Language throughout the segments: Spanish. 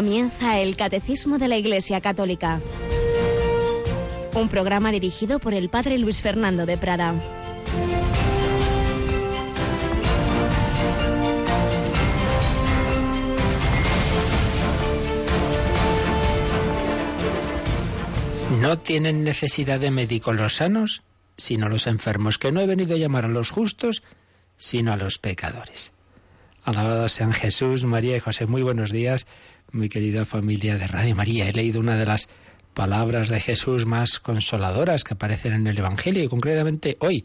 Comienza el Catecismo de la Iglesia Católica. Un programa dirigido por el Padre Luis Fernando de Prada. No tienen necesidad de médicos los sanos, sino los enfermos, que no he venido a llamar a los justos, sino a los pecadores. Alabados sean Jesús, María y José. Muy buenos días, mi querida familia de Radio María. He leído una de las palabras de Jesús más consoladoras que aparecen en el Evangelio y concretamente hoy,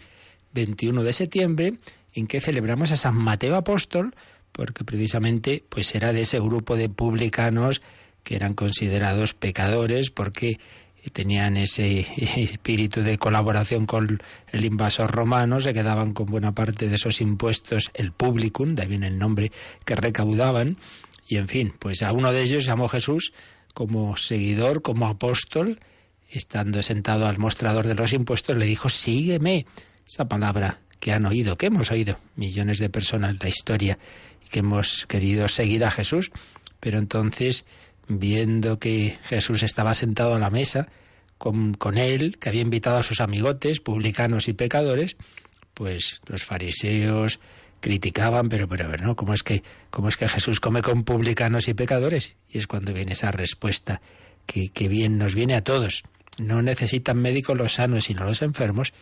21 de septiembre, en que celebramos a San Mateo Apóstol, porque precisamente pues era de ese grupo de publicanos que eran considerados pecadores porque tenían ese espíritu de colaboración con el invasor romano, se quedaban con buena parte de esos impuestos, el publicum, de ahí viene el nombre que recaudaban, y en fin, pues a uno de ellos llamó Jesús como seguidor, como apóstol, estando sentado al mostrador de los impuestos, le dijo, sígueme. Esa palabra que han oído, que hemos oído millones de personas en la historia que hemos querido seguir a Jesús, pero entonces viendo que Jesús estaba sentado a la mesa con, él, que había invitado a sus amigotes, publicanos y pecadores, pues los fariseos criticaban, pero pero no, ¿cómo es que cómo es que Jesús come con publicanos y pecadores? Y es cuando viene esa respuesta que, que bien nos viene a todos. No necesitan médicos los sanos, sino los enfermos.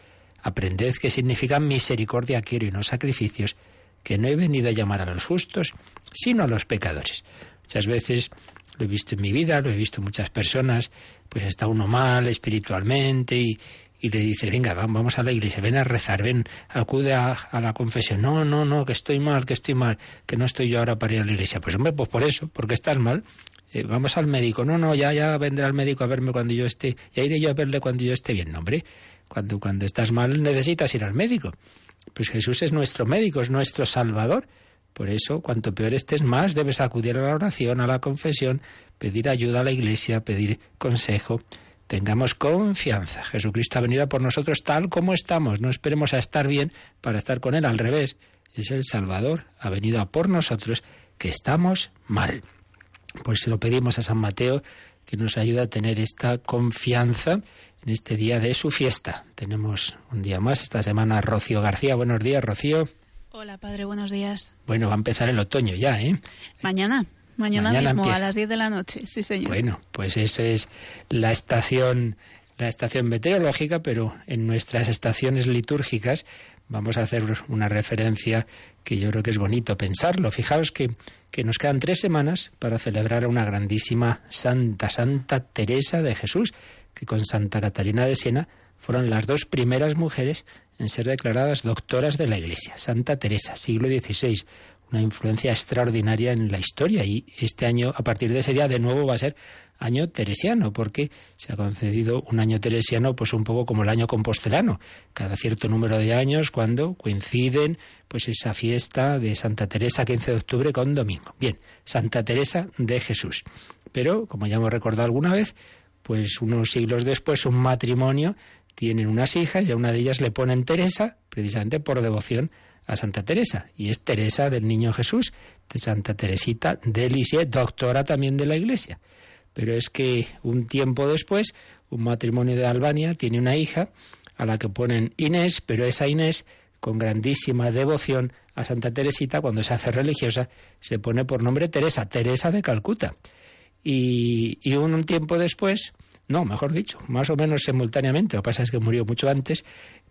Aprended qué significa misericordia quiero y no sacrificios, que no he venido a llamar a los justos, sino a los pecadores. Muchas veces lo he visto en mi vida, lo he visto en muchas personas, pues está uno mal espiritualmente y, y le dice, venga, vamos a la iglesia, ven a rezar, ven, acude a, a, la confesión. No, no, no, que estoy mal, que estoy mal, que no estoy yo ahora para ir a la iglesia. Pues hombre, pues por eso, porque estás mal. Eh, vamos al médico. No, no, ya, ya vendrá el médico a verme cuando yo esté, ya iré yo a verle cuando yo esté bien. No, hombre, cuando, cuando estás mal necesitas ir al médico. Pues Jesús es nuestro médico, es nuestro salvador. Por eso, cuanto peor estés más, debes acudir a la oración, a la confesión, pedir ayuda a la iglesia, pedir consejo. Tengamos confianza. Jesucristo ha venido por nosotros tal como estamos. No esperemos a estar bien para estar con Él. Al revés, es el Salvador. Ha venido a por nosotros que estamos mal. Pues se lo pedimos a San Mateo que nos ayude a tener esta confianza en este día de su fiesta. Tenemos un día más esta semana Rocío García. Buenos días, Rocío. Hola, padre, buenos días. Bueno, va a empezar el otoño ya, ¿eh? Mañana. Mañana, Mañana mismo, empieza. a las 10 de la noche, sí, señor. Bueno, pues eso es la estación, la estación meteorológica, pero en nuestras estaciones litúrgicas vamos a hacer una referencia que yo creo que es bonito pensarlo. Fijaos que, que nos quedan tres semanas para celebrar a una grandísima santa, Santa Teresa de Jesús, que con Santa Catalina de Siena fueron las dos primeras mujeres en ser declaradas doctoras de la Iglesia. Santa Teresa, siglo XVI, una influencia extraordinaria en la historia y este año, a partir de ese día, de nuevo va a ser año teresiano, porque se ha concedido un año teresiano, pues un poco como el año compostelano, cada cierto número de años, cuando coinciden, pues esa fiesta de Santa Teresa, 15 de octubre, con domingo. Bien, Santa Teresa de Jesús. Pero, como ya hemos recordado alguna vez, pues unos siglos después, un matrimonio tienen unas hijas y a una de ellas le ponen Teresa, precisamente por devoción a Santa Teresa. Y es Teresa del Niño Jesús, de Santa Teresita de Lisieux, doctora también de la Iglesia. Pero es que un tiempo después, un matrimonio de Albania tiene una hija a la que ponen Inés, pero esa Inés, con grandísima devoción a Santa Teresita, cuando se hace religiosa, se pone por nombre Teresa, Teresa de Calcuta. Y, y un, un tiempo después, no, mejor dicho, más o menos simultáneamente, lo que pasa es que murió mucho antes,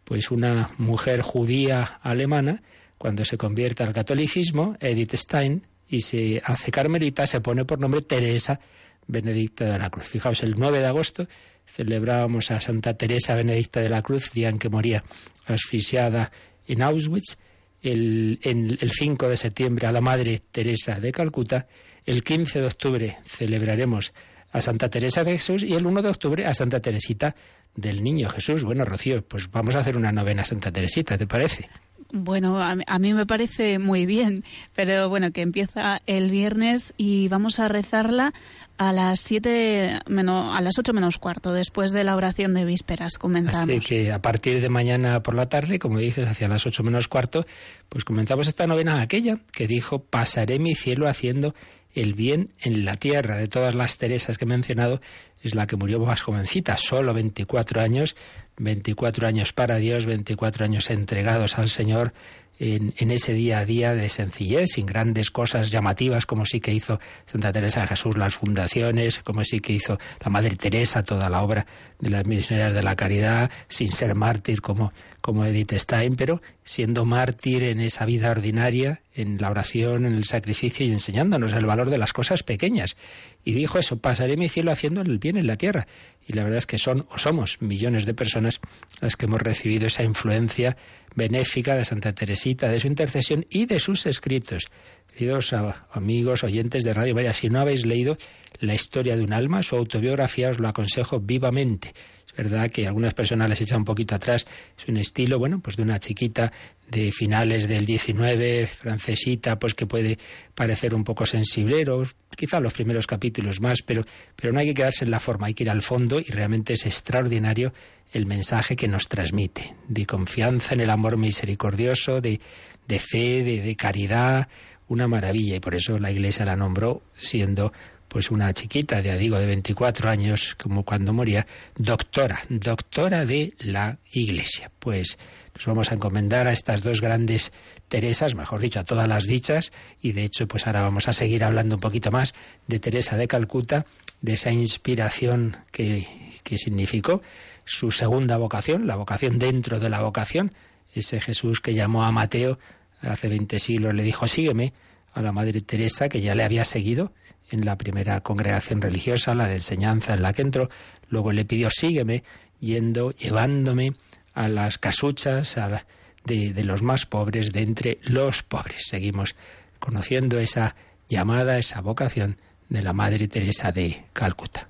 pues una mujer judía alemana, cuando se convierte al catolicismo, Edith Stein, y se hace carmelita, se pone por nombre Teresa Benedicta de la Cruz. Fijaos, el 9 de agosto celebrábamos a Santa Teresa Benedicta de la Cruz, día en que moría asfixiada en Auschwitz. El, el 5 de septiembre a la Madre Teresa de Calcuta. El 15 de octubre celebraremos a Santa Teresa de Jesús y el 1 de octubre a Santa Teresita del Niño Jesús. Bueno, Rocío, pues vamos a hacer una novena a Santa Teresita, ¿te parece? Bueno, a, a, mí me parece muy bien, pero bueno, que empieza el viernes y vamos a rezarla a las siete menos, a las ocho menos cuarto, después de la oración de vísperas, comentamos. Así que a partir de mañana por la tarde, como dices, hacia las ocho menos cuarto, pues comenzamos esta novena aquella que dijo, pasaré mi cielo haciendo el bien en la tierra. De todas las Teresas que he mencionado, es la que murió más jovencita, solo 24 años, 24 años para Dios, 24 años entregados al Señor, en, ese día a día de sencillez, sin grandes cosas llamativas, como sí que hizo Santa Teresa de Jesús las fundaciones, como sí que hizo la Madre Teresa toda la obra de las misioneras de la caridad, sin ser mártir como, como Edith Stein, pero siendo mártir en esa vida ordinaria, en la oración, en el sacrificio y enseñándonos el valor de las cosas pequeñas. Y dijo eso, pasaré mi cielo haciendo el bien en la tierra. Y la verdad es que son o somos millones de personas las que hemos recibido esa influencia benéfica de Santa Teresita, de su intercesión y de sus escritos. Queridos amigos, oyentes de Radio María, si no habéis leído La historia de un alma, su autobiografía, os lo aconsejo vivamente. Verdad que algunas personas les echa un poquito atrás. Es un estilo, bueno, pues de una chiquita de finales del 19, francesita, pues que puede parecer un poco sensiblero, quizá los primeros capítulos más, pero, pero no hay que quedarse en la forma, hay que ir al fondo y realmente es extraordinario el mensaje que nos transmite, de confianza en el amor misericordioso, de, de fe, de, de caridad, una maravilla y por eso la Iglesia la nombró siendo pues una chiquita, ya digo, de 24 años, como cuando moría, doctora, doctora de la Iglesia. Pues nos vamos a encomendar a estas dos grandes Teresas, mejor dicho, a todas las dichas, y de hecho, pues ahora vamos a seguir hablando un poquito más de Teresa de Calcuta, de esa inspiración que, que significó su segunda vocación, la vocación dentro de la vocación, ese Jesús que llamó a Mateo hace 20 siglos, le dijo, sígueme, a la Madre Teresa, que ya le había seguido, en la primera congregación religiosa, la de enseñanza en la que entró. Luego le pidió sígueme, yendo, llevándome a las casuchas de, de los más pobres, de entre los pobres. Seguimos conociendo esa llamada, esa vocación de la Madre Teresa de Calcuta.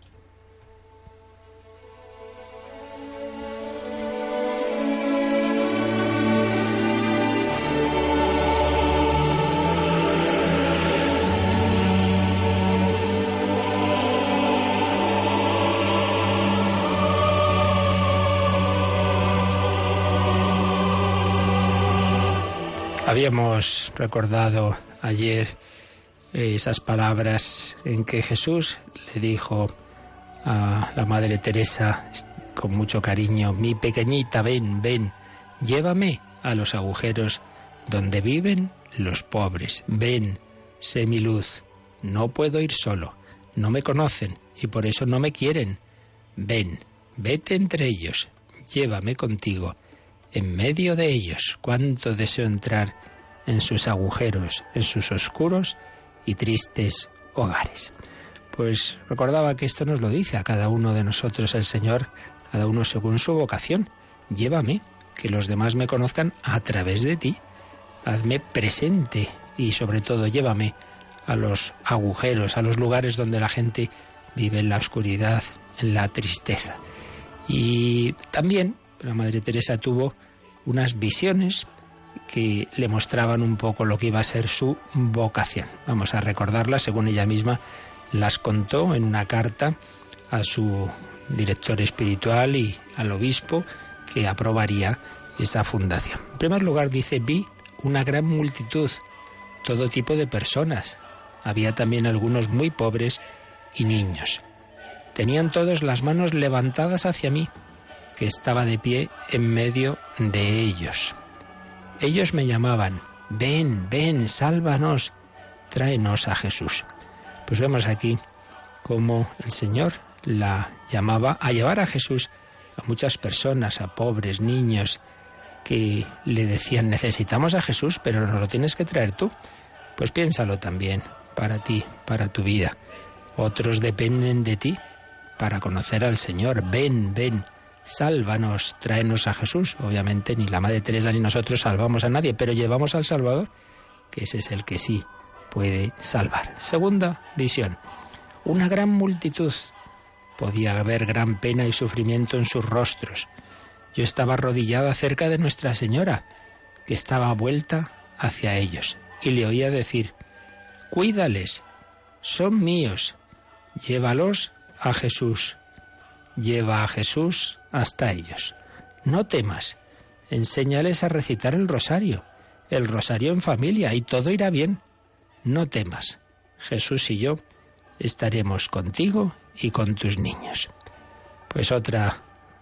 Habíamos recordado ayer eh, esas palabras en que Jesús le dijo a la Madre Teresa con mucho cariño, mi pequeñita, ven, ven, llévame a los agujeros donde viven los pobres, ven, sé mi luz, no puedo ir solo, no me conocen y por eso no me quieren, ven, vete entre ellos, llévame contigo, en medio de ellos, cuánto deseo entrar en sus agujeros, en sus oscuros y tristes hogares. Pues recordaba que esto nos lo dice a cada uno de nosotros el Señor, cada uno según su vocación. Llévame, que los demás me conozcan a través de ti. Hazme presente y sobre todo llévame a los agujeros, a los lugares donde la gente vive en la oscuridad, en la tristeza. Y también la Madre Teresa tuvo unas visiones que le mostraban un poco lo que iba a ser su vocación. Vamos a recordarlas, según ella misma las contó en una carta a su director espiritual y al obispo que aprobaría esa fundación. En primer lugar dice, vi una gran multitud, todo tipo de personas. Había también algunos muy pobres y niños. Tenían todos las manos levantadas hacia mí que estaba de pie en medio de ellos. Ellos me llamaban, ven, ven, sálvanos, tráenos a Jesús. Pues vemos aquí cómo el Señor la llamaba a llevar a Jesús a muchas personas, a pobres, niños, que le decían, necesitamos a Jesús, pero nos lo tienes que traer tú. Pues piénsalo también, para ti, para tu vida. Otros dependen de ti para conocer al Señor. Ven, ven, sálvanos, tráenos a Jesús. Obviamente ni la Madre Teresa ni nosotros salvamos a nadie, pero llevamos al Salvador, que ese es el que sí puede salvar. Segunda visión. Una gran multitud. Podía haber gran pena y sufrimiento en sus rostros. Yo estaba arrodillada cerca de Nuestra Señora, que estaba vuelta hacia ellos, y le oía decir, Cuídales, son míos, llévalos a Jesús. Lleva a Jesús hasta ellos. No temas, enséñales a recitar el rosario, el rosario en familia, y todo irá bien. No temas, Jesús y yo estaremos contigo y con tus niños. Pues otra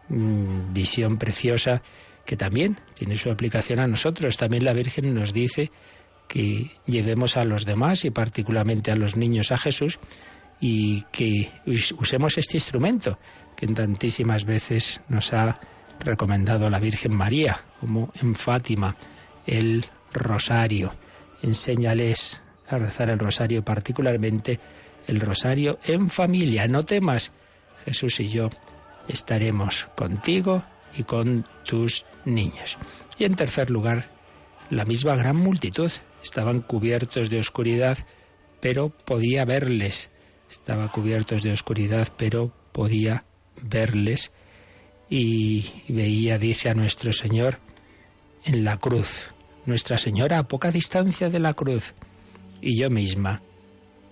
mm, visión preciosa que también tiene su aplicación a nosotros. También la Virgen nos dice que llevemos a los demás y particularmente a los niños a Jesús y que usemos este instrumento que en tantísimas veces nos ha recomendado la Virgen María, como en Fátima, el rosario. Enséñales a rezar el rosario, particularmente el rosario en familia. No temas, Jesús y yo estaremos contigo y con tus niños. Y en tercer lugar, la misma gran multitud Estaban cubiertos de oscuridad, pero podía verles. Estaba cubiertos de oscuridad, pero podía verles. Y veía, dice a nuestro Señor, en la cruz. Nuestra Señora a poca distancia de la cruz. Y yo misma,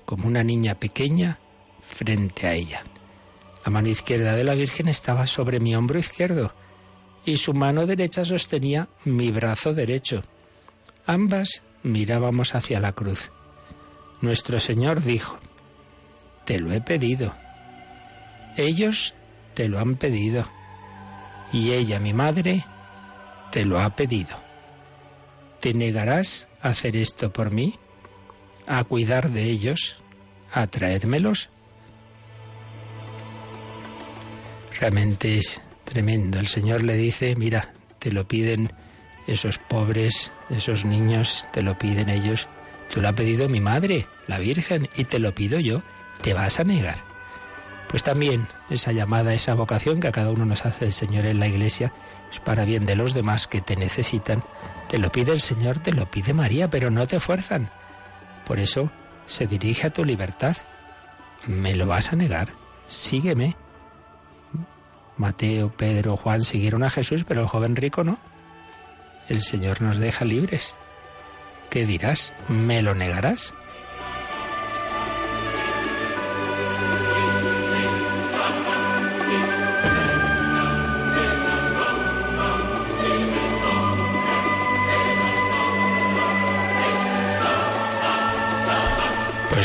como una niña pequeña, frente a ella. La mano izquierda de la Virgen estaba sobre mi hombro izquierdo y su mano derecha sostenía mi brazo derecho. Ambas mirábamos hacia la cruz. Nuestro Señor dijo, Te lo he pedido. Ellos te lo han pedido. Y ella, mi madre, te lo ha pedido. ¿Te negarás a hacer esto por mí? ¿A cuidar de ellos? ¿A traérmelos? Realmente es tremendo. El Señor le dice, mira, te lo piden esos pobres, esos niños, te lo piden ellos. Tú lo ha pedido mi madre, la Virgen, y te lo pido yo. ¿Te vas a negar? Pues también esa llamada, esa vocación que a cada uno nos hace el Señor en la Iglesia es para bien de los demás que te necesitan. Te lo pide el Señor, te lo pide María, pero no te fuerzan. Por eso se dirige a tu libertad. ¿Me lo vas a negar? Sígueme. Mateo, Pedro, Juan siguieron a Jesús, pero el joven rico no el Señor nos deja libres. ¿Qué dirás? ¿Me lo negarás?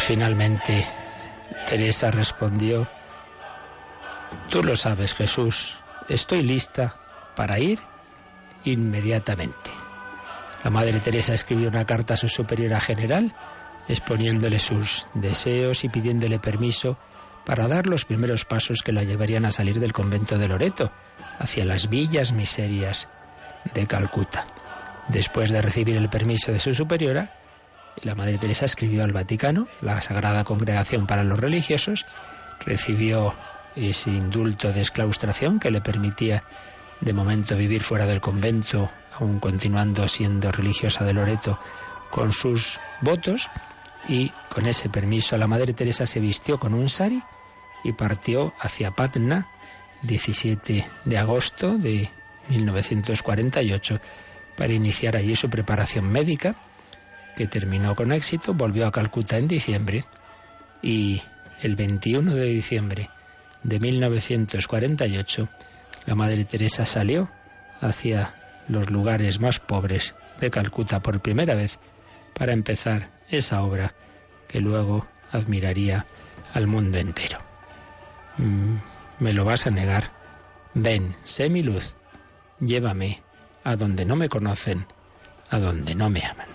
Finalmente Teresa respondió, Tú lo sabes, Jesús, estoy lista para ir inmediatamente. La Madre Teresa escribió una carta a su superiora general exponiéndole sus deseos y pidiéndole permiso para dar los primeros pasos que la llevarían a salir del convento de Loreto hacia las villas miserias de Calcuta. Después de recibir el permiso de su superiora, la Madre Teresa escribió al Vaticano, la Sagrada Congregación para los Religiosos, recibió ese indulto de exclaustración que le permitía de momento vivir fuera del convento, aún continuando siendo religiosa de Loreto con sus votos, y con ese permiso la Madre Teresa se vistió con un sari y partió hacia Patna 17 de agosto de 1948 para iniciar allí su preparación médica, que terminó con éxito, volvió a Calcuta en diciembre y el 21 de diciembre de 1948 la Madre Teresa salió hacia los lugares más pobres de Calcuta por primera vez para empezar esa obra que luego admiraría al mundo entero. Mm, ¿Me lo vas a negar? Ven, sé mi luz, llévame a donde no me conocen, a donde no me aman.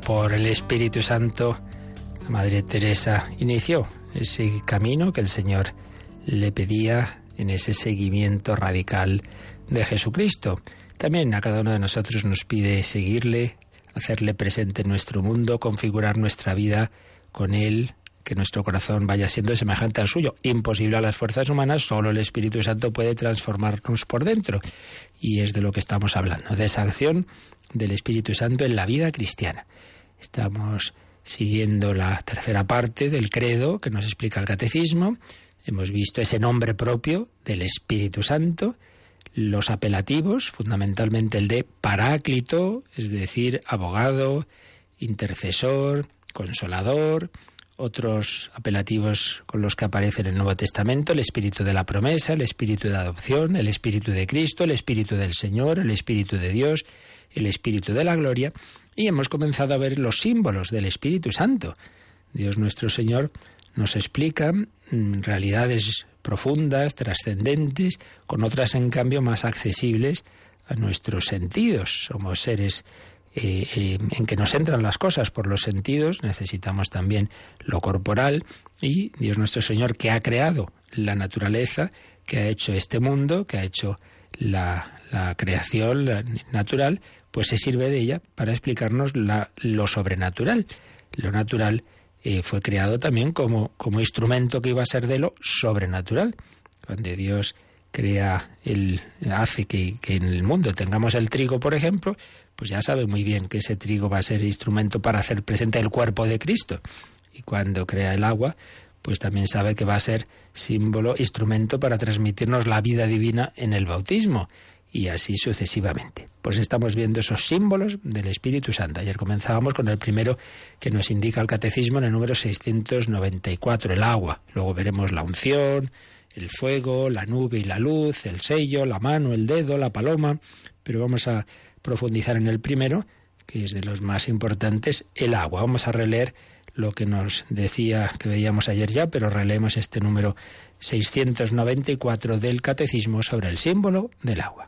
Por el Espíritu Santo, la Madre Teresa inició ese camino que el Señor le pedía en ese seguimiento radical de Jesucristo. También a cada uno de nosotros nos pide seguirle, hacerle presente en nuestro mundo, configurar nuestra vida con Él, que nuestro corazón vaya siendo semejante al suyo. Imposible a las fuerzas humanas, solo el Espíritu Santo puede transformarnos por dentro. Y es de lo que estamos hablando, de esa acción del Espíritu Santo en la vida cristiana. Estamos siguiendo la tercera parte del credo que nos explica el catecismo. Hemos visto ese nombre propio del Espíritu Santo, los apelativos, fundamentalmente el de paráclito, es decir, abogado, intercesor, consolador, otros apelativos con los que aparece en el Nuevo Testamento, el espíritu de la promesa, el espíritu de adopción, el espíritu de Cristo, el espíritu del Señor, el espíritu de Dios, el espíritu de la gloria, y hemos comenzado a ver los símbolos del Espíritu Santo. Dios nuestro Señor nos explica mm, realidades profundas, trascendentes, con otras en cambio más accesibles a nuestros sentidos. Somos seres eh, eh, en que nos entran las cosas por los sentidos, necesitamos también lo corporal y Dios nuestro Señor que ha creado la naturaleza, que ha hecho este mundo, que ha hecho la, la creación natural, pues se sirve de ella para explicarnos lo sobrenatural. Lo natural eh, fue creado también como, como instrumento que iba a ser de lo sobrenatural. Cuando Dios crea el hace que, que, en el mundo tengamos el trigo, por ejemplo, pues ya sabe muy bien que ese trigo va a ser instrumento para hacer presente el cuerpo de Cristo. Y cuando crea el agua, pues también sabe que va a ser símbolo, instrumento para transmitirnos la vida divina en el bautismo y así sucesivamente. Pues estamos viendo esos símbolos del Espíritu Santo. Ayer comenzábamos con el primero que nos indica el catecismo en el número 694, el agua. Luego veremos la unción, el fuego, la nube y la luz, el sello, la mano, el dedo, la paloma. Pero vamos a profundizar en el primero, que es de los más importantes, el agua. Vamos a releer lo que nos decía que veíamos ayer ya, pero releemos este número 694 del Catecismo sobre el símbolo del agua.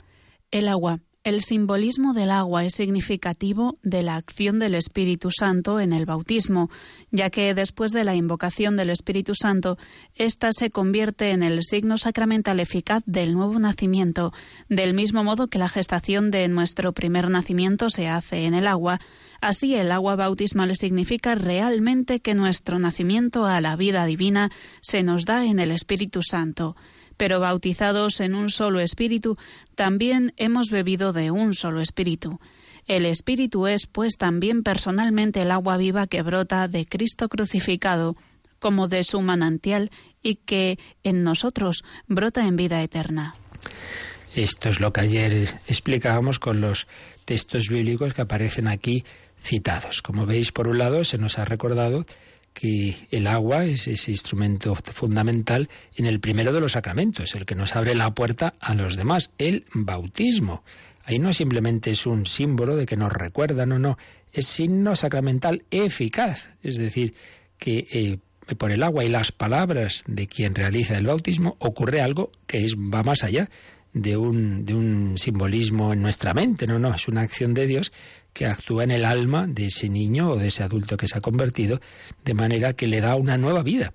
El agua. El simbolismo del agua es significativo de la acción del Espíritu Santo en el bautismo, ya que después de la invocación del Espíritu Santo, ésta se convierte en el signo sacramental eficaz del nuevo nacimiento, del mismo modo que la gestación de nuestro primer nacimiento se hace en el agua. Así, el agua bautismal significa realmente que nuestro nacimiento a la vida divina se nos da en el Espíritu Santo pero bautizados en un solo espíritu, también hemos bebido de un solo espíritu. El espíritu es, pues, también personalmente el agua viva que brota de Cristo crucificado, como de su manantial, y que en nosotros brota en vida eterna. Esto es lo que ayer explicábamos con los textos bíblicos que aparecen aquí citados. Como veis, por un lado, se nos ha recordado que el agua es ese instrumento fundamental en el primero de los sacramentos, el que nos abre la puerta a los demás, el bautismo. Ahí no simplemente es un símbolo de que nos recuerda, no, no, es signo sacramental eficaz, es decir, que eh, por el agua y las palabras de quien realiza el bautismo ocurre algo que es, va más allá de un, de un simbolismo en nuestra mente, no, no, es una acción de Dios que actúa en el alma de ese niño o de ese adulto que se ha convertido, de manera que le da una nueva vida.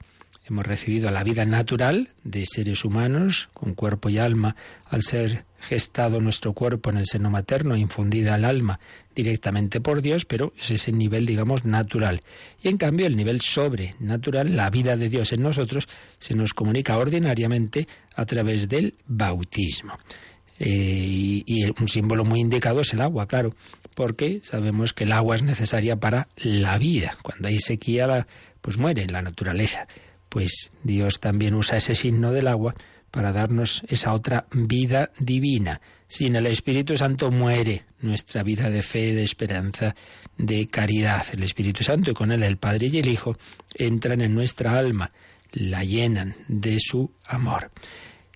Hemos recibido la vida natural de seres humanos, con cuerpo y alma, al ser gestado nuestro cuerpo en el seno materno, infundida al alma directamente por Dios, pero es ese nivel, digamos, natural. Y en cambio, el nivel sobrenatural, la vida de Dios en nosotros, se nos comunica ordinariamente a través del bautismo. Eh, y, un símbolo muy indicado es el agua, claro, porque sabemos que el agua es necesaria para la vida. Cuando hay sequía, pues muere la naturaleza. Pues Dios también usa ese signo del agua para darnos esa otra vida divina. Sin el Espíritu Santo muere nuestra vida de fe, de esperanza, de caridad. El Espíritu Santo y con él el Padre y el Hijo entran en nuestra alma, la llenan de su amor.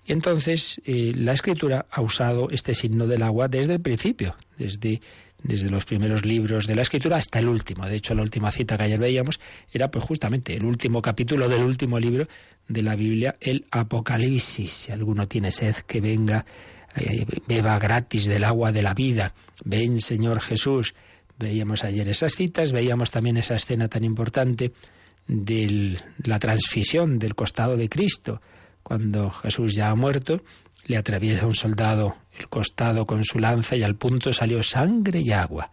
Entonces, eh, la escritura ha usado este signo del agua desde el principio, desde, desde los primeros libros de la escritura hasta el último. De hecho, la última cita que ayer veíamos era pues justamente el último capítulo del último libro de la Biblia, el Apocalipsis. Si alguno tiene sed, que venga, eh, beba gratis del agua de la vida. Ven, Señor Jesús, Veíamos ayer esas citas, veíamos también esa escena tan importante de la transfisión del costado de Cristo. Cuando Jesús ya ha muerto, le atraviesa un soldado el costado con su lanza y al punto salió sangre y agua.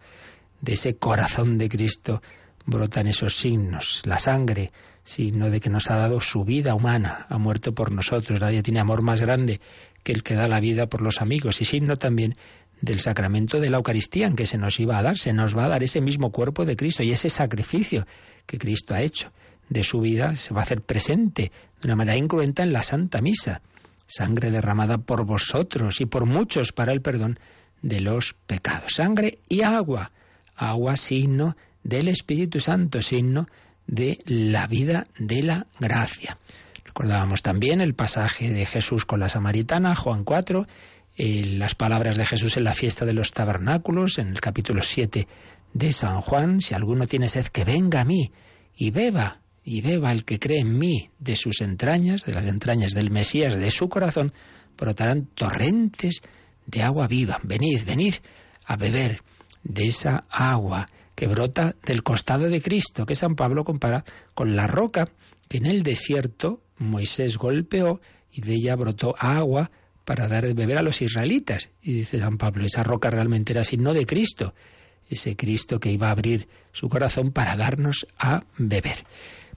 De ese corazón de Cristo brotan esos signos. La sangre, signo de que nos ha dado su vida humana, ha muerto por nosotros. Nadie tiene amor más grande que el que da la vida por los amigos y signo también del sacramento de la Eucaristía en que se nos iba a dar, se nos va a dar ese mismo cuerpo de Cristo y ese sacrificio que Cristo ha hecho de su vida se va a hacer presente de una manera incruenta en la Santa Misa, sangre derramada por vosotros y por muchos para el perdón de los pecados, sangre y agua, agua signo del Espíritu Santo, signo de la vida de la gracia. Recordábamos también el pasaje de Jesús con la samaritana, Juan 4, eh, las palabras de Jesús en la fiesta de los tabernáculos, en el capítulo 7 de San Juan, si alguno tiene sed, que venga a mí y beba, y beba el que cree en mí, de sus entrañas, de las entrañas del Mesías, de su corazón, brotarán torrentes de agua viva. Venid, venid a beber de esa agua que brota del costado de Cristo, que San Pablo compara con la roca que en el desierto Moisés golpeó y de ella brotó agua para dar de beber a los israelitas. Y dice San Pablo, esa roca realmente era signo de Cristo, ese Cristo que iba a abrir su corazón para darnos a beber.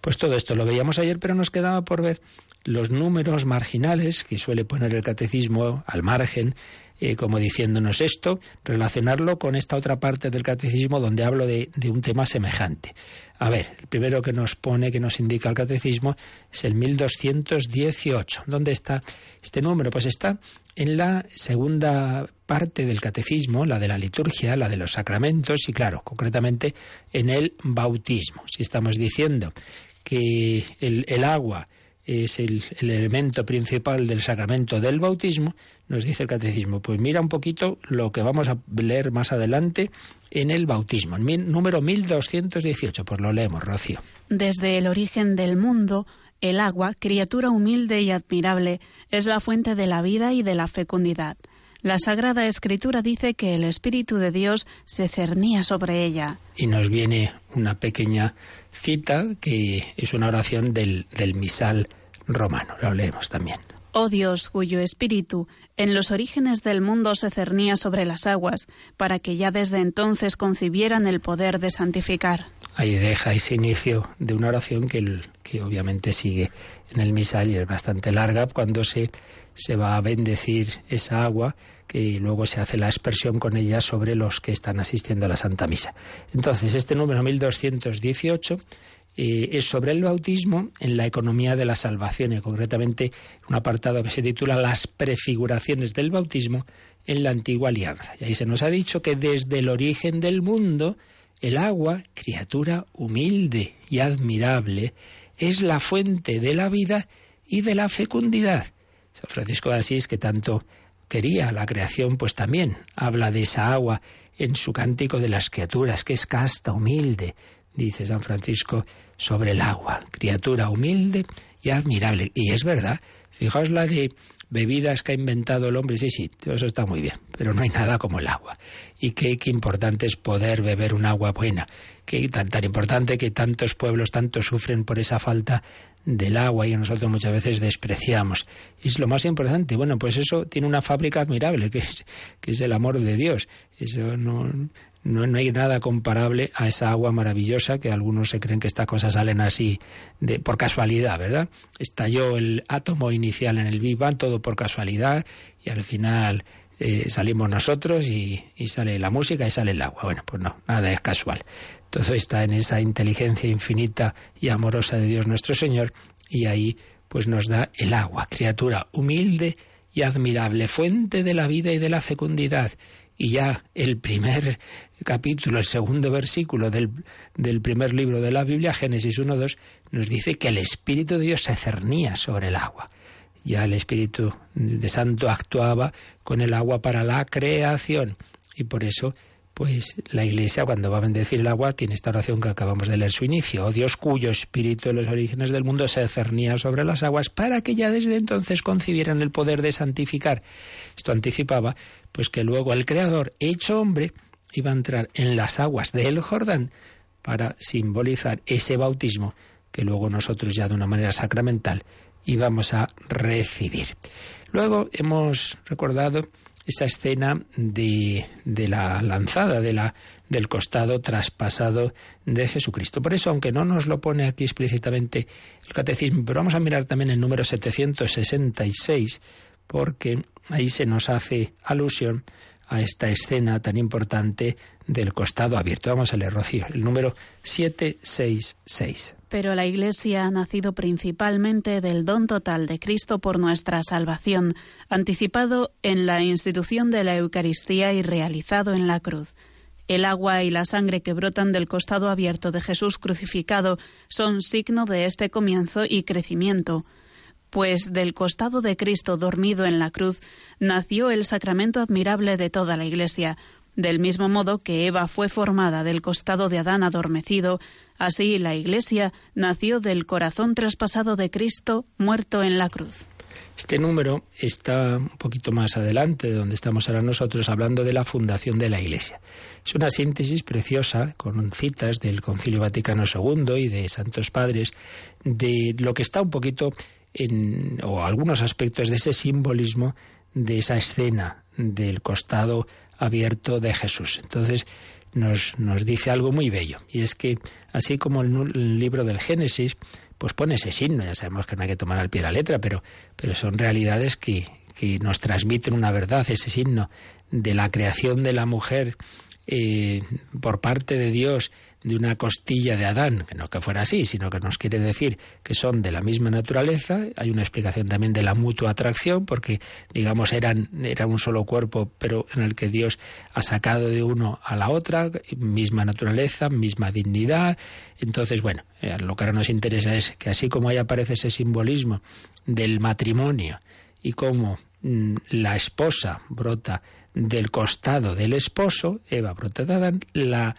Pues todo esto lo veíamos ayer, pero nos quedaba por ver los números marginales que suele poner el catecismo al margen eh, como diciéndonos esto, relacionarlo con esta otra parte del catecismo donde hablo de, de, un tema semejante. A ver, el primero que nos pone, que nos indica el catecismo, es el 1218. ¿Dónde está este número? Pues está en la segunda parte del catecismo, la de la liturgia, la de los sacramentos y, claro, concretamente en el bautismo. Si estamos diciendo que el, el agua es el, el, elemento principal del sacramento del bautismo, nos dice el catecismo. Pues mira un poquito lo que vamos a leer más adelante en el bautismo, en número 1218. Pues lo leemos, Rocío. Desde el origen del mundo, el agua, criatura humilde y admirable, es la fuente de la vida y de la fecundidad. La Sagrada Escritura dice que el Espíritu de Dios se cernía sobre ella. Y nos viene una pequeña cita que es una oración del, del misal romano. Lo leemos también. Oh Dios, cuyo espíritu en los orígenes del mundo se cernía sobre las aguas, para que ya desde entonces concibieran el poder de santificar. Ahí deja ese inicio de una oración que, que obviamente sigue en el misal y es bastante larga cuando se, se va a bendecir esa agua que luego se hace la expresión con ella sobre los que están asistiendo a la Santa Misa. Entonces, este número 1218 eh, es sobre el bautismo en la economía de la salvación, y concretamente un apartado que se titula Las prefiguraciones del bautismo en la antigua alianza. Y ahí se nos ha dicho que desde el origen del mundo, el agua, criatura humilde y admirable, es la fuente de la vida y de la fecundidad. San Francisco de Asís, que tanto quería la creación, pues también habla de esa agua en su cántico de las criaturas, que es casta, humilde, dice San Francisco, sobre el agua, criatura humilde y admirable. Y es verdad, fijaos la de bebidas que ha inventado el hombre, sí, sí, todo eso está muy bien, pero no hay nada como el agua. Y qué, qué importante es poder beber un agua buena, qué tan, tan importante que tantos pueblos tanto sufren por esa falta del agua y nosotros muchas veces despreciamos. Es lo más importante. Bueno, pues eso tiene una fábrica admirable, que es, que es el amor de Dios. Eso no, no, no, hay nada comparable a esa agua maravillosa que algunos se creen que estas cosas salen así de, por casualidad, ¿verdad? Estalló el átomo inicial en el Big Bang todo por casualidad y al final eh, salimos nosotros y, y, sale la música y sale el agua. Bueno, pues no, nada es casual. Todo está en esa inteligencia infinita y amorosa de Dios nuestro Señor y ahí pues nos da el agua, criatura humilde y admirable, fuente de la vida y de la fecundidad y ya el primer capítulo, el segundo versículo del, del primer libro de la Biblia, Génesis 1.2, nos dice que el Espíritu de Dios se cernía sobre el agua. Ya el Espíritu de Santo actuaba con el agua para la creación. Y por eso, pues la Iglesia cuando va a bendecir el agua tiene esta oración que acabamos de leer su inicio. Oh Dios cuyo Espíritu en los orígenes del mundo se cernía sobre las aguas para que ya desde entonces concibieran el poder de santificar. Esto anticipaba pues que luego el Creador, hecho hombre, iba a entrar en las aguas del Jordán para simbolizar ese bautismo que luego nosotros ya de una manera sacramental íbamos a recibir. Luego hemos recordado esa escena de, de la lanzada, de la, del costado traspasado de Jesucristo. Por eso, aunque no nos lo pone aquí explícitamente el catecismo, pero vamos a mirar también el número 766, porque ahí se nos hace alusión a esta escena tan importante del costado abierto. Vamos a leer, Rocío, el número 766. Pero la Iglesia ha nacido principalmente del don total de Cristo por nuestra salvación, anticipado en la institución de la Eucaristía y realizado en la cruz. El agua y la sangre que brotan del costado abierto de Jesús crucificado son signo de este comienzo y crecimiento pues del costado de Cristo dormido en la cruz nació el sacramento admirable de toda la Iglesia. Del mismo modo que Eva fue formada del costado de Adán adormecido, así la Iglesia nació del corazón traspasado de Cristo muerto en la cruz. Este número está un poquito más adelante de donde estamos ahora nosotros hablando de la fundación de la Iglesia. Es una síntesis preciosa con citas del Concilio Vaticano II y de Santos Padres de lo que está un poquito o algunos aspectos de ese simbolismo de esa escena del costado abierto de Jesús. Entonces nos, nos dice algo muy bello, y es que así como el, libro del Génesis, pues pone ese signo, ya sabemos que no hay que tomar al pie la letra, pero, pero son realidades que, que nos transmiten una verdad, ese signo de la creación de la mujer eh, por parte de Dios de una costilla de Adán, que no que fuera así, sino que nos quiere decir que son de la misma naturaleza. Hay una explicación también de la mutua atracción, porque digamos eran era un solo cuerpo, pero en el que Dios ha sacado de uno a la otra, misma naturaleza, misma dignidad. Entonces, bueno, eh, lo que ahora nos interesa es que así como ahí aparece ese simbolismo del matrimonio y cómo mm, la esposa brota del costado del esposo, Eva brota de Adán, la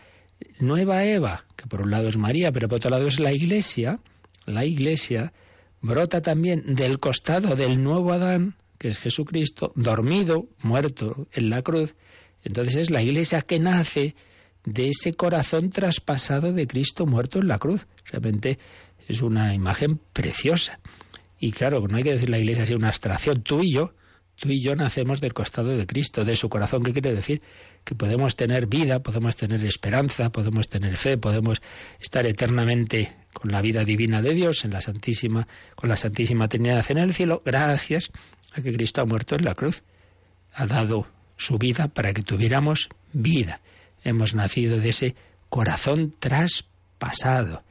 nueva Eva, que por un lado es María, pero por otro lado es la Iglesia, la Iglesia brota también del costado del nuevo Adán, que es Jesucristo, dormido, muerto en la cruz. Entonces es la Iglesia que nace de ese corazón traspasado de Cristo muerto en la cruz. Realmente es una imagen preciosa. Y claro, no hay que decir la Iglesia sea una abstracción. Tú y yo Tú y yo nacemos del costado de Cristo, de su corazón. ¿Qué quiere decir? Que podemos tener vida, podemos tener esperanza, podemos tener fe, podemos estar eternamente con la vida divina de Dios en la Santísima, con la Santísima Trinidad en el cielo, gracias a que Cristo ha muerto en la cruz. Ha dado su vida para que tuviéramos vida. Hemos nacido de ese corazón traspasado.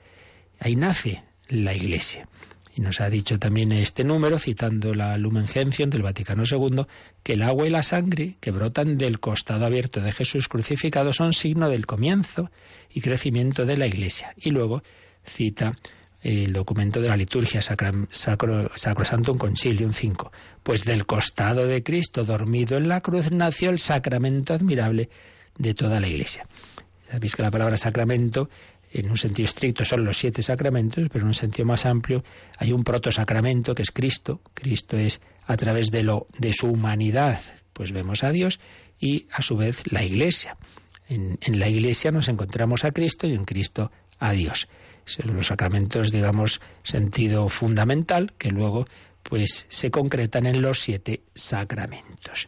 Ahí nace la Iglesia. Y nos ha dicho también este número, citando la Lumen Gentium del Vaticano II, que el agua y la sangre que brotan del costado abierto de Jesús crucificado son signo del comienzo y crecimiento de la Iglesia. Y luego cita el documento de la liturgia Sacro, Sacrosantum Concilium 5. Pues del costado de Cristo dormido en la cruz nació el sacramento admirable de toda la Iglesia. Sabéis que la palabra sacramento en un sentido estricto son los siete sacramentos, pero en un sentido más amplio hay un protosacramento que es Cristo. Cristo es a través de lo de su humanidad, pues vemos a Dios y a su vez la Iglesia. En, la Iglesia nos encontramos a Cristo y en Cristo a Dios. Son los sacramentos, digamos, sentido fundamental que luego pues se concretan en los siete sacramentos.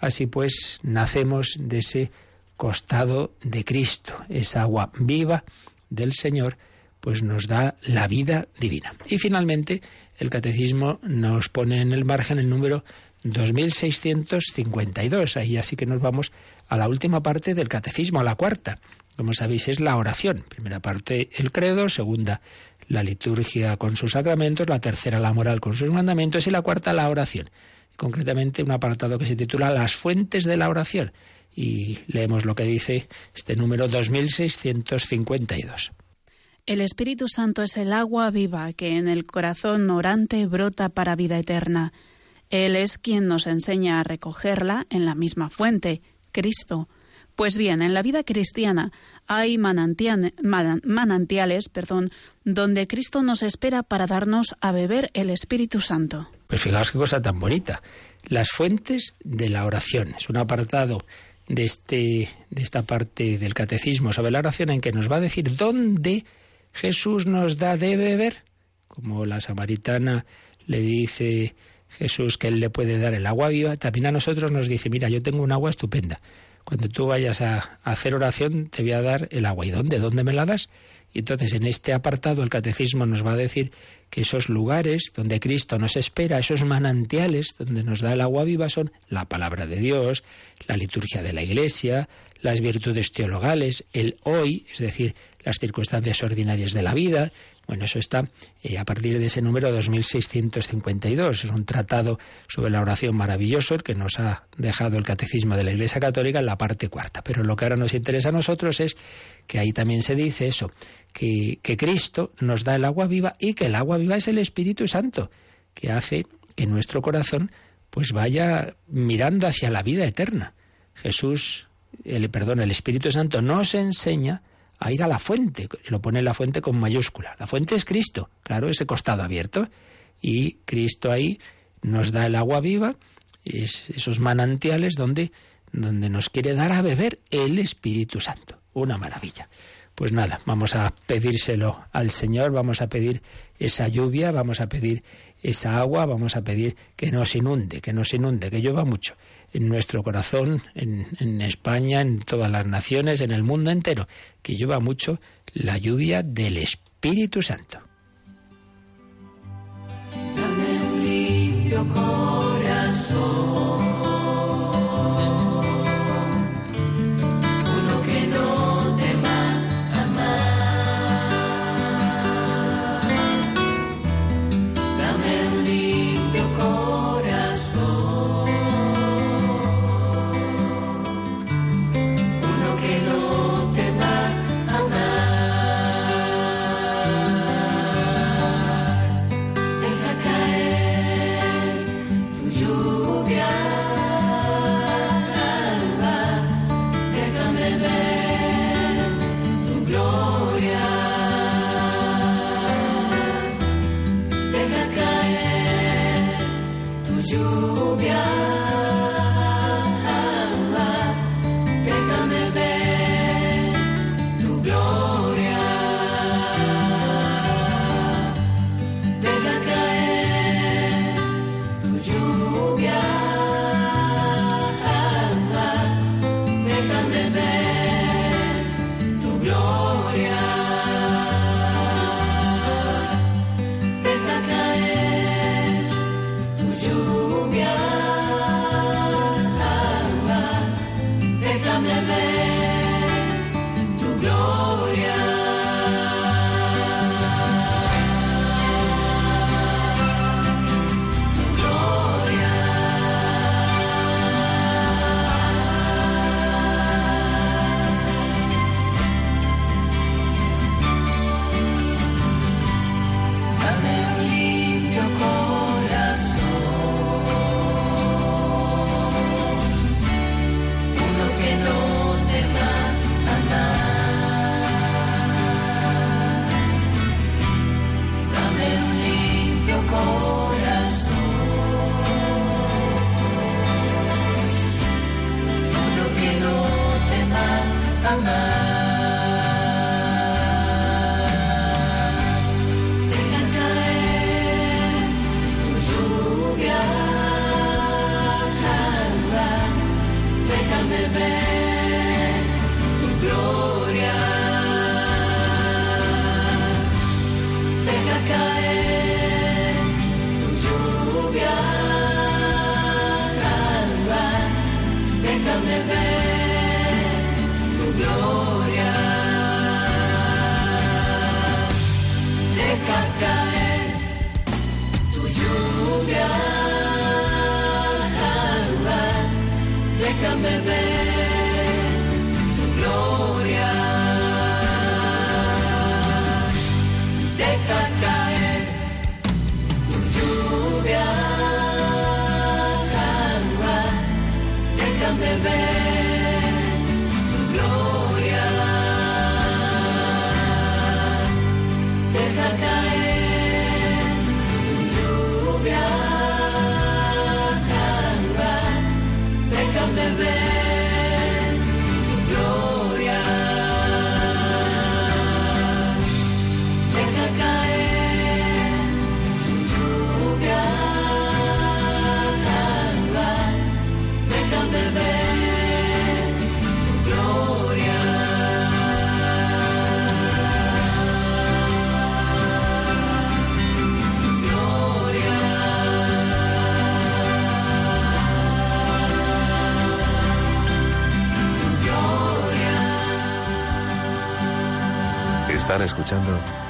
Así pues, nacemos de ese costado de Cristo, esa agua viva del Señor, pues nos da la vida divina. Y finalmente, el catecismo nos pone en el margen el número 2652. Ahí así que nos vamos a la última parte del catecismo, a la cuarta. Como sabéis, es la oración. Primera parte, el credo. Segunda, la liturgia con sus sacramentos. La tercera, la moral con sus mandamientos. Y la cuarta, la oración. concretamente, un apartado que se titula Las fuentes de la oración y leemos lo que dice este número 2652. El Espíritu Santo es el agua viva que en el corazón orante brota para vida eterna. Él es quien nos enseña a recogerla en la misma fuente, Cristo. Pues bien, en la vida cristiana hay manantiales perdón, donde Cristo nos espera para darnos a beber el Espíritu Santo. Pues fijaos qué cosa tan bonita. Las fuentes de la oración. Es un apartado de, este, de esta parte del catecismo sobre la oración en que nos va a decir dónde Jesús nos da de beber, como la samaritana le dice Jesús que Él le puede dar el agua viva, también a nosotros nos dice, mira, yo tengo un agua estupenda. Cuando tú vayas a hacer oración, te voy a dar el agua. ¿Y dónde? ¿Dónde me la das? Y entonces en este apartado el catecismo nos va a decir que esos lugares donde Cristo nos espera, esos manantiales donde nos da el agua viva son la palabra de Dios, la liturgia de la Iglesia, las virtudes teologales, el hoy, es decir, las circunstancias ordinarias de la vida, bueno, eso está eh, a partir de ese número 2652. Es un tratado sobre la oración maravilloso, el que nos ha dejado el Catecismo de la Iglesia Católica en la parte cuarta. Pero lo que ahora nos interesa a nosotros es que ahí también se dice eso, que, que Cristo nos da el agua viva y que el agua viva es el Espíritu Santo, que hace que nuestro corazón pues vaya mirando hacia la vida eterna. Jesús, el, perdón, el Espíritu Santo nos enseña a ir a la fuente. Lo pone la fuente con mayúscula. La fuente es Cristo, claro, ese costado abierto. Y Cristo ahí nos da el agua viva, esos manantiales donde, donde nos quiere dar a beber el Espíritu Santo. Una maravilla. Pues nada, vamos a pedírselo al Señor, vamos a pedir esa lluvia, vamos a pedir esa agua, vamos a pedir que nos inunde, que nos inunde, que llueva mucho en nuestro corazón, en, España, en todas las naciones, en el mundo entero, que llueva mucho la lluvia del Espíritu Santo.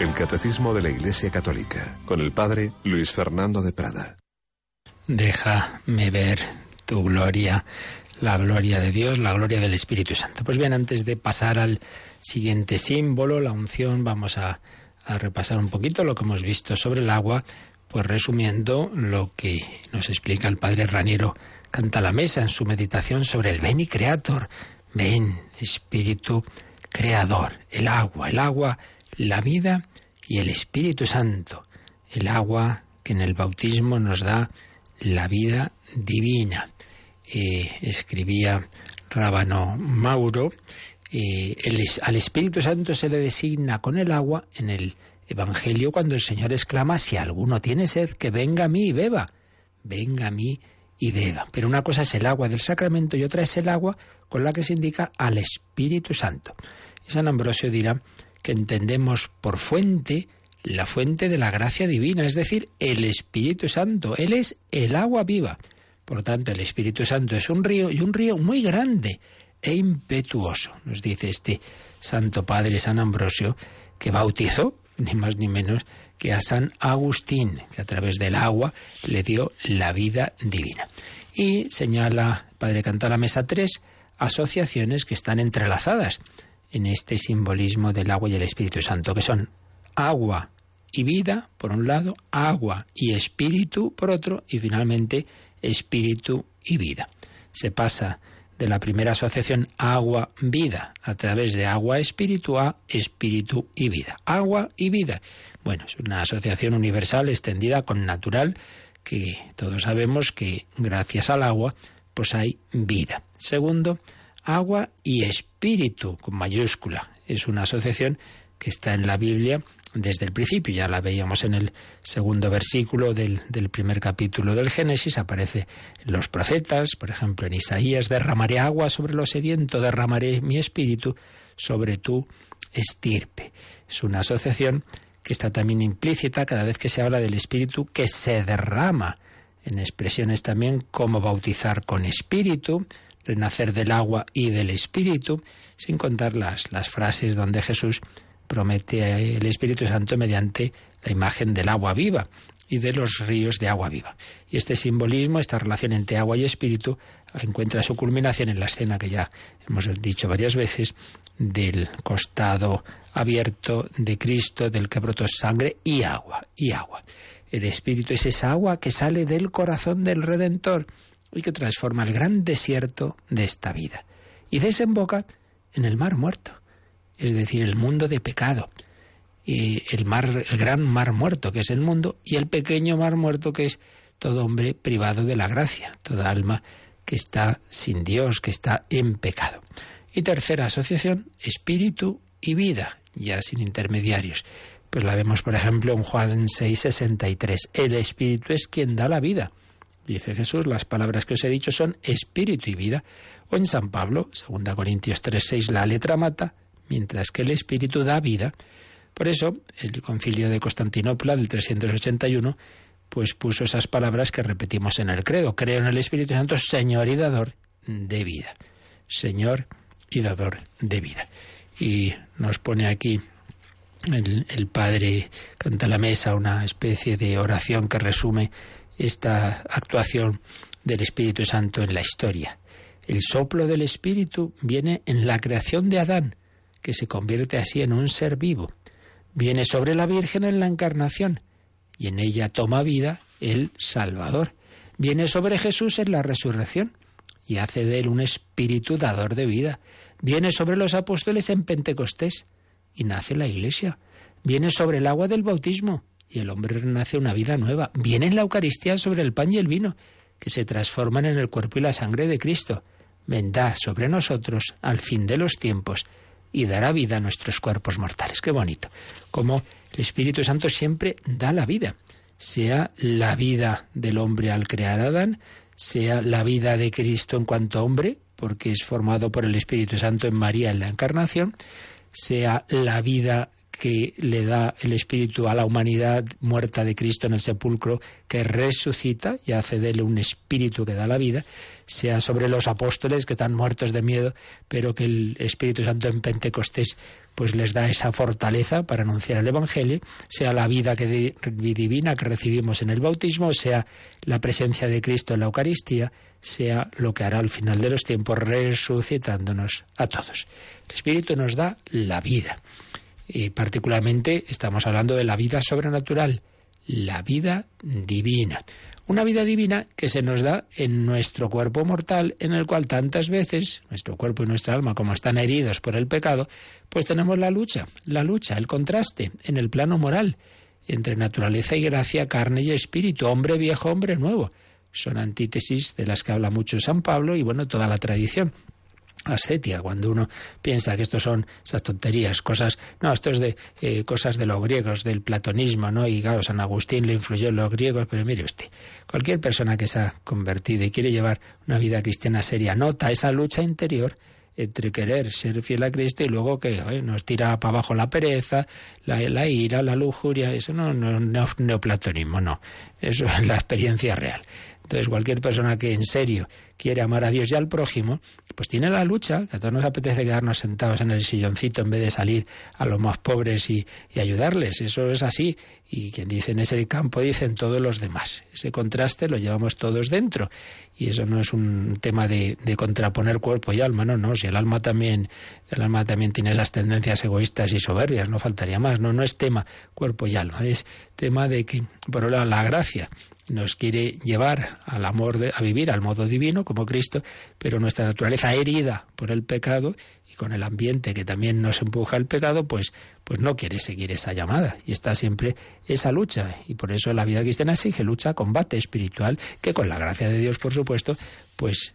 El Catecismo de la Iglesia Católica con el Padre Luis Fernando de Prada. Déjame ver tu gloria, la gloria de Dios, la gloria del Espíritu Santo. Pues bien, antes de pasar al siguiente símbolo, la unción, vamos a, repasar un poquito lo que hemos visto sobre el agua, pues resumiendo lo que nos explica el Padre Raniero Canta la Mesa en su meditación sobre el Beni Creator. Ven, Espíritu Creador, el agua, el agua, la vida y el Espíritu Santo, el agua que en el bautismo nos da la vida divina. Eh, escribía Rábano Mauro, eh, al Espíritu Santo se le designa con el agua en el Evangelio cuando el Señor exclama, si alguno tiene sed, que venga a mí y beba, venga a mí y beba. Pero una cosa es el agua del sacramento y otra es el agua con la que se indica al Espíritu Santo. Y San Ambrosio dirá que entendemos por fuente la fuente de la gracia divina, es decir, el Espíritu Santo. Él es el agua viva. Por tanto, el Espíritu Santo es un río y un río muy grande e impetuoso, nos dice este Santo Padre San Ambrosio, que bautizó, ni más ni menos, que a San Agustín, que a través del agua le dio la vida divina. Y señala Padre la Mesa tres asociaciones que están entrelazadas en este simbolismo del agua y el Espíritu Santo, que son agua y vida, por un lado, agua y espíritu, por otro, y finalmente espíritu y vida. Se pasa de la primera asociación agua-vida a través de agua-espíritu a espíritu y vida. Agua y vida. Bueno, es una asociación universal extendida con natural que todos sabemos que gracias al agua pues hay vida. Segundo, agua y espíritu con mayúscula. Es una asociación que está en la Biblia desde el principio. Ya la veíamos en el segundo versículo del, del, primer capítulo del Génesis. Aparece en los profetas, por ejemplo en Isaías, derramaré agua sobre lo sediento, derramaré mi espíritu sobre tu estirpe. Es una asociación que está también implícita cada vez que se habla del Espíritu que se derrama, en expresiones también como bautizar con Espíritu, renacer del agua y del Espíritu, sin contar las, las frases donde Jesús promete el Espíritu Santo mediante la imagen del agua viva y de los ríos de agua viva. Y este simbolismo, esta relación entre agua y espíritu, encuentra su culminación en la escena que ya hemos dicho varias veces del costado abierto de Cristo, del que brotó sangre y agua, y agua. El Espíritu es esa agua que sale del corazón del Redentor y que transforma el gran desierto de esta vida y desemboca en el mar muerto, es decir, el mundo de pecado, y el mar, el gran mar muerto que es el mundo y el pequeño mar muerto que es todo hombre privado de la gracia, toda alma que está sin Dios, que está en pecado. Y tercera asociación, espíritu y vida, ya sin intermediarios. Pues la vemos, por ejemplo, en Juan 6, 63. El espíritu es quien da la vida. Dice Jesús, las palabras que os he dicho son espíritu y vida. O en San Pablo, 2 Corintios 3, 6, la letra mata, mientras que el espíritu da vida. Por eso, el concilio de Constantinopla del 381 pues puso esas palabras que repetimos en el credo. Creo en el Espíritu Santo, Señor y dador de vida. Señor y dador de vida. Y nos pone aquí el, el Padre canta la mesa una especie de oración que resume esta actuación del Espíritu Santo en la historia. El soplo del Espíritu viene en la creación de Adán, que se convierte así en un ser vivo. Viene sobre la Virgen en la encarnación, y en ella toma vida el Salvador. Viene sobre Jesús en la resurrección, y hace de él un espíritu dador de vida. Viene sobre los apóstoles en Pentecostés y nace la Iglesia. Viene sobre el agua del bautismo y el hombre renace una vida nueva. Viene en la Eucaristía sobre el pan y el vino, que se transforman en el cuerpo y la sangre de Cristo. Vendrá sobre nosotros al fin de los tiempos y dará vida a nuestros cuerpos mortales. Qué bonito. Como el Espíritu Santo siempre da la vida, sea la vida del hombre al crear Adán, sea la vida de Cristo en cuanto hombre, porque es formado por el Espíritu Santo en María en la Encarnación, sea la vida que le da el Espíritu a la humanidad muerta de Cristo en el sepulcro, que resucita y hace de él un Espíritu que da la vida, sea sobre los apóstoles que están muertos de miedo, pero que el Espíritu Santo en Pentecostés pues les da esa fortaleza para anunciar el Evangelio, sea la vida que di- divina que recibimos en el bautismo, sea la presencia de Cristo en la Eucaristía, sea lo que hará al final de los tiempos resucitándonos a todos. El Espíritu nos da la vida. Y particularmente estamos hablando de la vida sobrenatural, la vida divina. Una vida divina que se nos da en nuestro cuerpo mortal, en el cual tantas veces nuestro cuerpo y nuestra alma, como están heridos por el pecado, pues tenemos la lucha, la lucha, el contraste en el plano moral entre naturaleza y gracia, carne y espíritu, hombre viejo, hombre nuevo. Son antítesis de las que habla mucho San Pablo y bueno, toda la tradición ascetia, cuando uno piensa que estos son esas tonterías, cosas, no, esto es de eh, cosas de los griegos, del platonismo, ¿no? Y claro, San Agustín le influyó en los griegos, pero mire usted, cualquier persona que se ha convertido y quiere llevar una vida cristiana seria, nota esa lucha interior entre querer ser fiel a Cristo y luego que nos tira para abajo la pereza, la, ira, la lujuria, eso no, no, no neoplatonismo, no, eso es la experiencia real. Entonces, cualquier persona que en serio quiere amar a Dios y al prójimo, pues tiene la lucha, que a todos nos apetece quedarnos sentados en el silloncito en vez de salir a los más pobres y, ayudarles. Eso es así. Y quien dice en ese campo dicen todos los demás. Ese contraste lo llevamos todos dentro. Y eso no es un tema de, de contraponer cuerpo y alma, no, no. Si el alma también, el alma también tiene esas tendencias egoístas y soberbias, no faltaría más. No, no es tema cuerpo y alma, es tema de que, por un lado, la gracia nos quiere llevar al amor, de, a vivir al modo divino como Cristo, pero nuestra naturaleza herida por el pecado y con el ambiente que también nos empuja al pecado, pues, pues no quiere seguir esa llamada y está siempre esa lucha. Y por eso la vida cristiana exige lucha, combate espiritual, que con la gracia de Dios, por supuesto, pues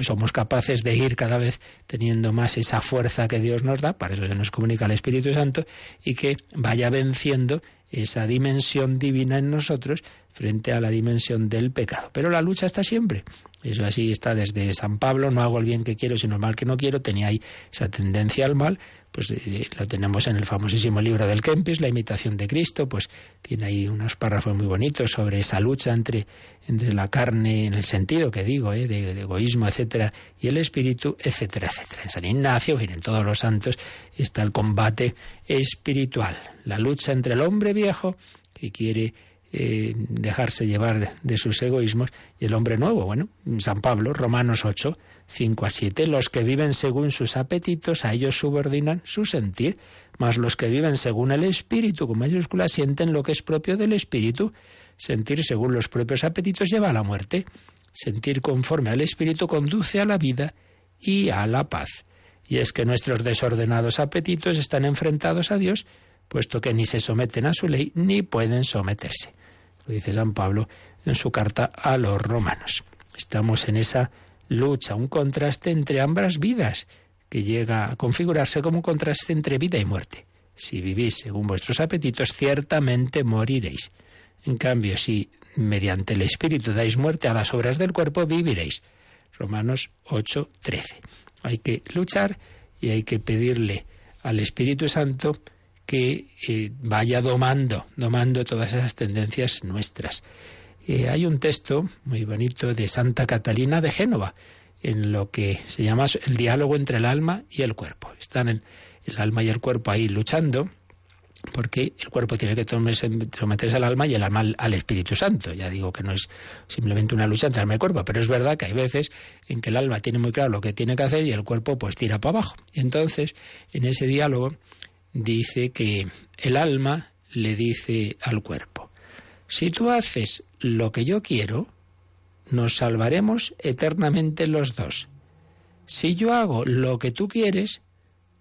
somos capaces de ir cada vez teniendo más esa fuerza que Dios nos da, para eso se nos comunica el Espíritu Santo, y que vaya venciendo esa dimensión divina en nosotros frente a la dimensión del pecado. Pero la lucha está siempre. Eso así está desde San Pablo, no hago el bien que quiero, sino el mal que no quiero, tenía ahí esa tendencia al mal, pues eh, lo tenemos en el famosísimo libro del Kempis, La imitación de Cristo, pues tiene ahí unos párrafos muy bonitos sobre esa lucha entre, entre la carne, en el sentido que digo, eh, de, egoísmo, etcétera, y el espíritu, etcétera, etcétera. En San Ignacio, en todos los santos, está el combate espiritual, la lucha entre el hombre viejo que quiere eh, dejarse llevar de, de, sus egoísmos y el hombre nuevo. Bueno, San Pablo, Romanos 8, 5 a 7, los que viven según sus apetitos, a ellos subordinan su sentir, mas los que viven según el Espíritu, con mayúscula, sienten lo que es propio del Espíritu. Sentir según los propios apetitos lleva a la muerte. Sentir conforme al Espíritu conduce a la vida y a la paz. Y es que nuestros desordenados apetitos están enfrentados a Dios, puesto que ni se someten a su ley ni pueden someterse. Lo dice San Pablo en su carta a los romanos. Estamos en esa lucha, un contraste entre ambas vidas, que llega a configurarse como un contraste entre vida y muerte. Si vivís según vuestros apetitos, ciertamente moriréis. En cambio, si mediante el Espíritu dais muerte a las obras del cuerpo, viviréis. Romanos 8, 13. Hay que luchar y hay que pedirle al Espíritu Santo que eh, vaya domando, domando todas esas tendencias nuestras. Eh, hay un texto muy bonito de Santa Catalina de Génova, en lo que se llama el diálogo entre el alma y el cuerpo. Están en el alma y el cuerpo ahí luchando, porque el cuerpo tiene que someterse al alma y el alma al, Espíritu Santo. Ya digo que no es simplemente una lucha entre alma y cuerpo, pero es verdad que hay veces en que el alma tiene muy claro lo que tiene que hacer y el cuerpo pues tira para abajo. Entonces, en ese diálogo dice que el alma le dice al cuerpo, si tú haces lo que yo quiero, nos salvaremos eternamente los dos. Si yo hago lo que tú quieres,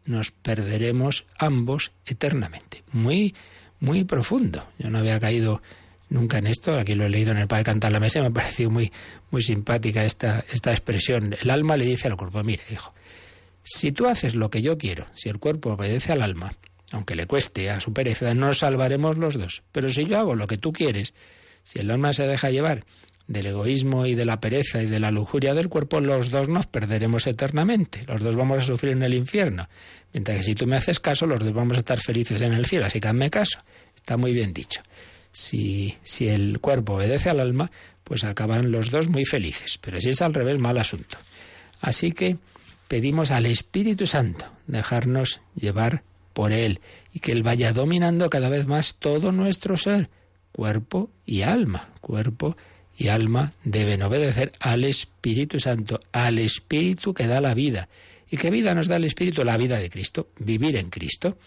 nos perderemos ambos eternamente. Muy, muy profundo. Yo no había caído nunca en esto, aquí lo he leído en el Padre Cantar la Mesa, me ha parecido muy, muy simpática esta, esta expresión. El alma le dice al cuerpo, mire, hijo, si tú haces lo que yo quiero, si el cuerpo obedece al alma, aunque le cueste a su pereza, nos salvaremos los dos. Pero si yo hago lo que tú quieres, si el alma se deja llevar del egoísmo y de la pereza y de la lujuria del cuerpo, los dos nos perderemos eternamente. Los dos vamos a sufrir en el infierno. Mientras que si tú me haces caso, los dos vamos a estar felices en el cielo. Así que hazme caso. Está muy bien dicho. Si, si el cuerpo obedece al alma, pues acaban los dos muy felices. Pero si es al revés, mal asunto. Así que pedimos al Espíritu Santo dejarnos llevar por Él y que Él vaya dominando cada vez más todo nuestro ser, cuerpo y alma. Cuerpo y alma deben obedecer al Espíritu Santo, al Espíritu que da la vida. ¿Y qué vida nos da el Espíritu? La vida de Cristo, vivir en Cristo,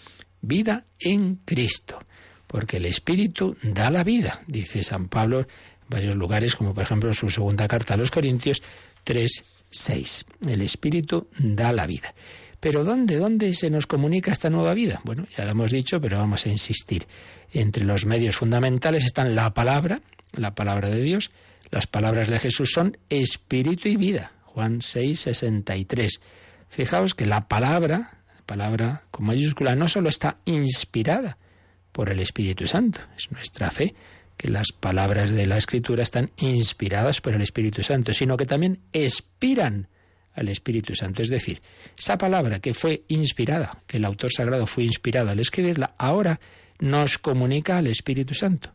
vida en Cristo, porque el Espíritu da la vida, dice San Pablo en varios lugares, como por ejemplo su segunda carta a los Corintios 3, 6. El Espíritu da la vida. Pero ¿dónde, dónde se nos comunica esta nueva vida? Bueno, ya lo hemos dicho, pero vamos a insistir. Entre los medios fundamentales están la palabra, la palabra de Dios. Las palabras de Jesús son espíritu y vida. Juan 6, 63. Fijaos que la palabra, la palabra con mayúscula, no solo está inspirada por el Espíritu Santo, es nuestra fe que las palabras de la Escritura están inspiradas por el Espíritu Santo, sino que también expiran al Espíritu Santo. Es decir, esa palabra que fue inspirada, que el autor sagrado fue inspirado al escribirla, ahora nos comunica al Espíritu Santo.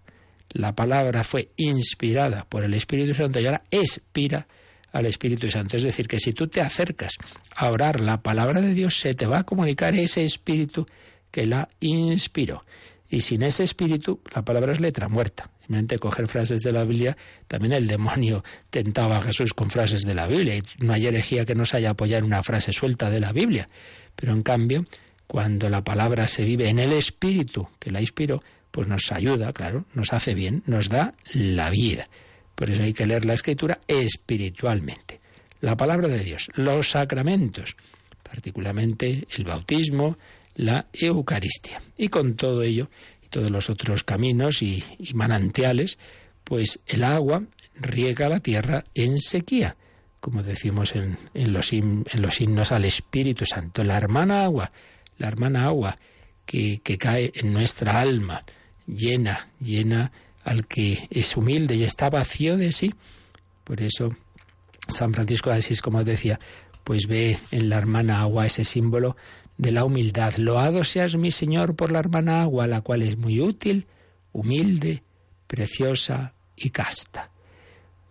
La palabra fue inspirada por el Espíritu Santo y ahora expira al Espíritu Santo. Es decir, que si tú te acercas a orar la palabra de Dios, se te va a comunicar ese Espíritu que la inspiró. Y sin ese espíritu, la palabra es letra muerta. Simplemente coger frases de la Biblia, también el demonio tentaba a Jesús con frases de la Biblia. Y no hay herejía que no se haya apoyado en una frase suelta de la Biblia. Pero en cambio, cuando la palabra se vive en el espíritu que la inspiró, pues nos ayuda, claro, nos hace bien, nos da la vida. Por eso hay que leer la escritura espiritualmente. La palabra de Dios, los sacramentos, particularmente el bautismo, la Eucaristía. Y con todo ello todos los otros caminos y, manantiales, pues el agua riega la tierra en sequía, como decimos en, los, en los himnos al Espíritu Santo. La hermana agua, la hermana agua que, que cae en nuestra alma, llena, llena al que es humilde y está vacío de sí. Por eso San Francisco de Asís, como decía, pues ve en la hermana agua ese símbolo de la humildad. Loado seas mi Señor por la hermana agua, la cual es muy útil, humilde, preciosa y casta.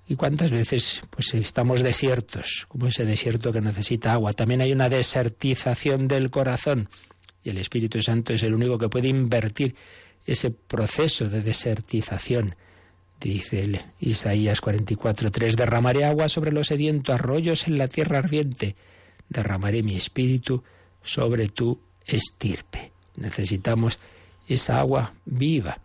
¿Y cuántas veces pues estamos desiertos, como ese desierto que necesita agua? También hay una desertización del corazón y el Espíritu Santo es el único que puede invertir ese proceso de desertización. Dice el Isaías 44:3 derramaré agua sobre los sedientos arroyos en la tierra ardiente, derramaré mi espíritu sobre tu estirpe. Necesitamos esa agua viva.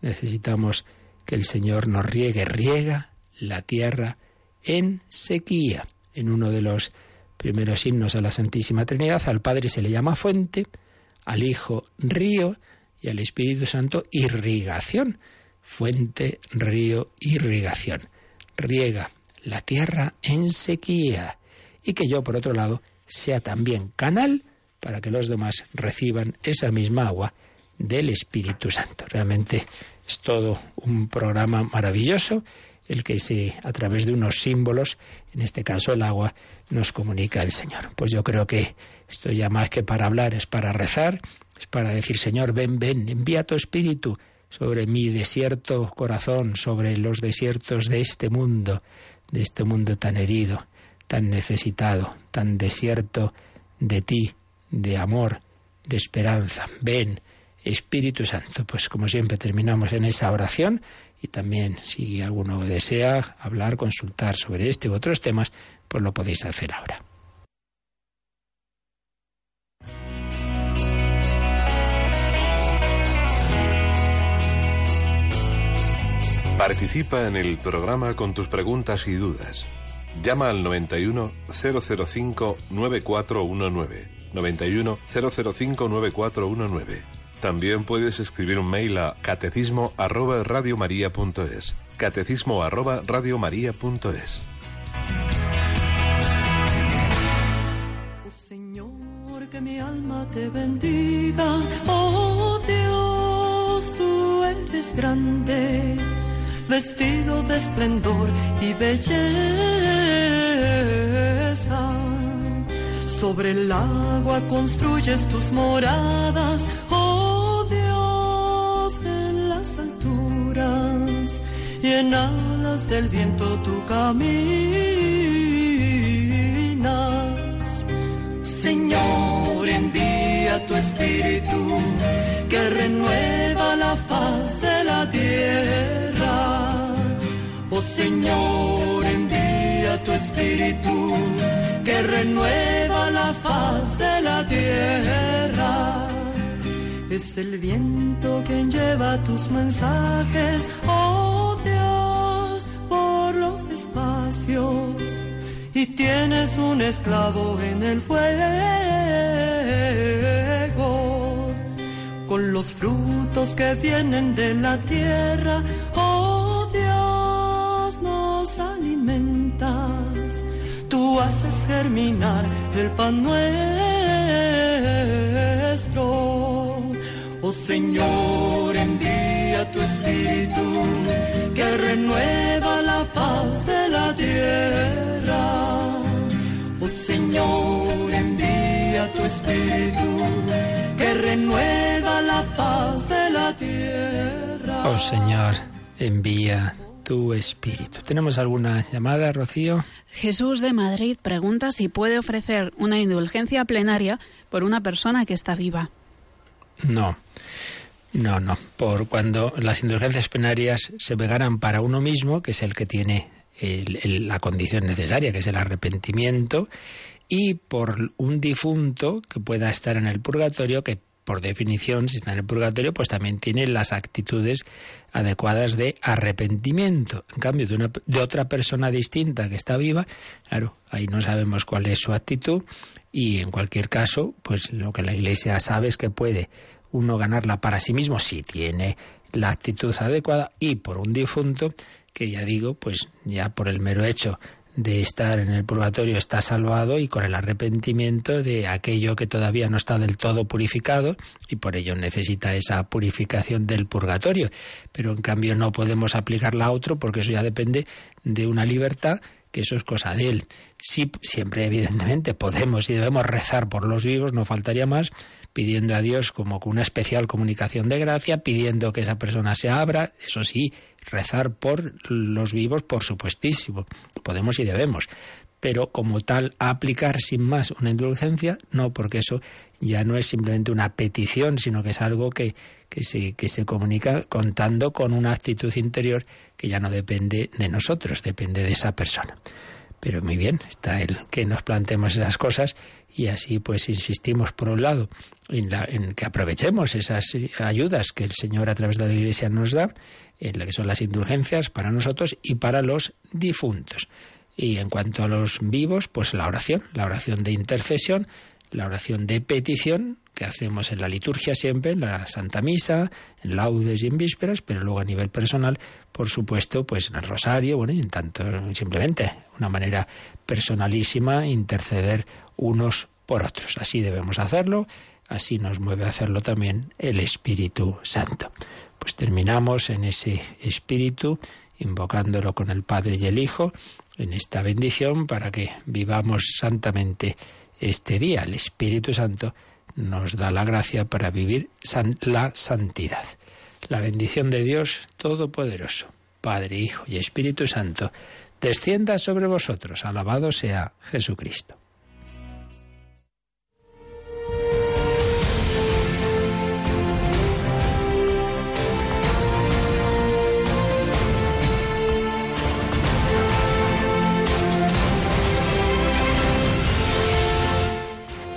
Necesitamos que el Señor nos riegue, riega la tierra en sequía. En uno de los primeros himnos a la Santísima Trinidad, al Padre se le llama fuente, al Hijo río y al Espíritu Santo irrigación. Fuente, río, irrigación. Riega la tierra en sequía. Y que yo, por otro lado, sea también canal para que los demás reciban esa misma agua del Espíritu Santo. Realmente es todo un programa maravilloso el que se a través de unos símbolos, en este caso el agua, nos comunica el Señor. Pues yo creo que esto ya más que para hablar es para rezar, es para decir, Señor, ven, ven, envía tu espíritu sobre mi desierto corazón, sobre los desiertos de este mundo, de este mundo tan herido, tan necesitado, tan desierto de ti, de amor, de esperanza. Ven, Espíritu Santo. Pues como siempre terminamos en esa oración y también si alguno desea hablar, consultar sobre este u otros temas, pues lo podéis hacer ahora. Participa en el programa con tus preguntas y dudas. Llama al 91 005 9419 91 005 9419. También puedes escribir un mail a catecismo arroba radiomaria.es. Catecismo arroba radiomaria.es. Señor, que mi alma te bendiga. Oh Dios, tú eres grande, vestido de esplendor y belleza sobre el agua construyes tus moradas, oh Dios, en las alturas y en alas del viento tú caminas. Señor, envía tu espíritu que renueva la faz de la tierra es el viento quien lleva tus mensajes, oh Dios, por los espacios. Y tienes un esclavo en el fuego, con los frutos que vienen de la tierra, Haces germinar el pan nuestro. Oh Señor, envía tu espíritu que renueva la faz de la tierra. Oh Señor, envía tu espíritu que renueva la faz de la tierra. Oh Señor, envía tu espíritu. ¿Tenemos alguna llamada, Rocío? Jesús de Madrid pregunta si puede ofrecer una indulgencia plenaria por una persona que está viva. No. No, no. Por cuando las indulgencias plenarias se ganan para uno mismo, que es el que tiene el- el- la condición necesaria, que es el arrepentimiento, y por un difunto que pueda estar en el purgatorio, que por definición, si está en el purgatorio, pues también tiene las actitudes adecuadas de arrepentimiento. En cambio, de, una, de otra persona distinta que está viva, claro, ahí no sabemos cuál es su actitud y en cualquier caso, pues lo que la Iglesia sabe es que puede uno ganarla para sí mismo si tiene la actitud adecuada y por un difunto que ya digo, pues ya por el mero hecho de estar en el purgatorio está salvado y con el arrepentimiento de aquello que todavía no está del todo purificado y por ello necesita esa purificación del purgatorio. Pero en cambio no podemos aplicarla a otro porque eso ya depende de una libertad que eso es cosa de él. Sí, siempre evidentemente podemos y debemos rezar por los vivos, no faltaría más, pidiendo a Dios como con una especial comunicación de gracia, pidiendo que esa persona se abra, eso sí, rezar por los vivos, por supuestísimo, podemos y debemos. Pero como tal, aplicar sin más una indulgencia, no, porque eso ya no es simplemente una petición, sino que es algo que, que, se, que se comunica contando con una actitud interior que ya no depende de nosotros, depende de esa persona. Pero muy bien, está el que nos planteemos esas cosas y así pues insistimos por un lado en, la, en que aprovechemos esas ayudas que el Señor a través de la Iglesia nos da, en lo que son las indulgencias para nosotros y para los difuntos. Y en cuanto a los vivos, pues la oración, la oración de intercesión, la oración de petición que hacemos en la liturgia siempre, en la Santa Misa, en laudes y en vísperas, pero luego a nivel personal, por supuesto, pues en el rosario, bueno, y en tanto simplemente una manera personalísima interceder unos por otros. Así debemos hacerlo, así nos mueve a hacerlo también el Espíritu Santo. Pues terminamos en ese espíritu, invocándolo con el Padre y el Hijo, en esta bendición para que vivamos santamente este día. El Espíritu Santo nos da la gracia para vivir la santidad. La bendición de Dios Todopoderoso, Padre, Hijo y Espíritu Santo, descienda sobre vosotros. Alabado sea Jesucristo.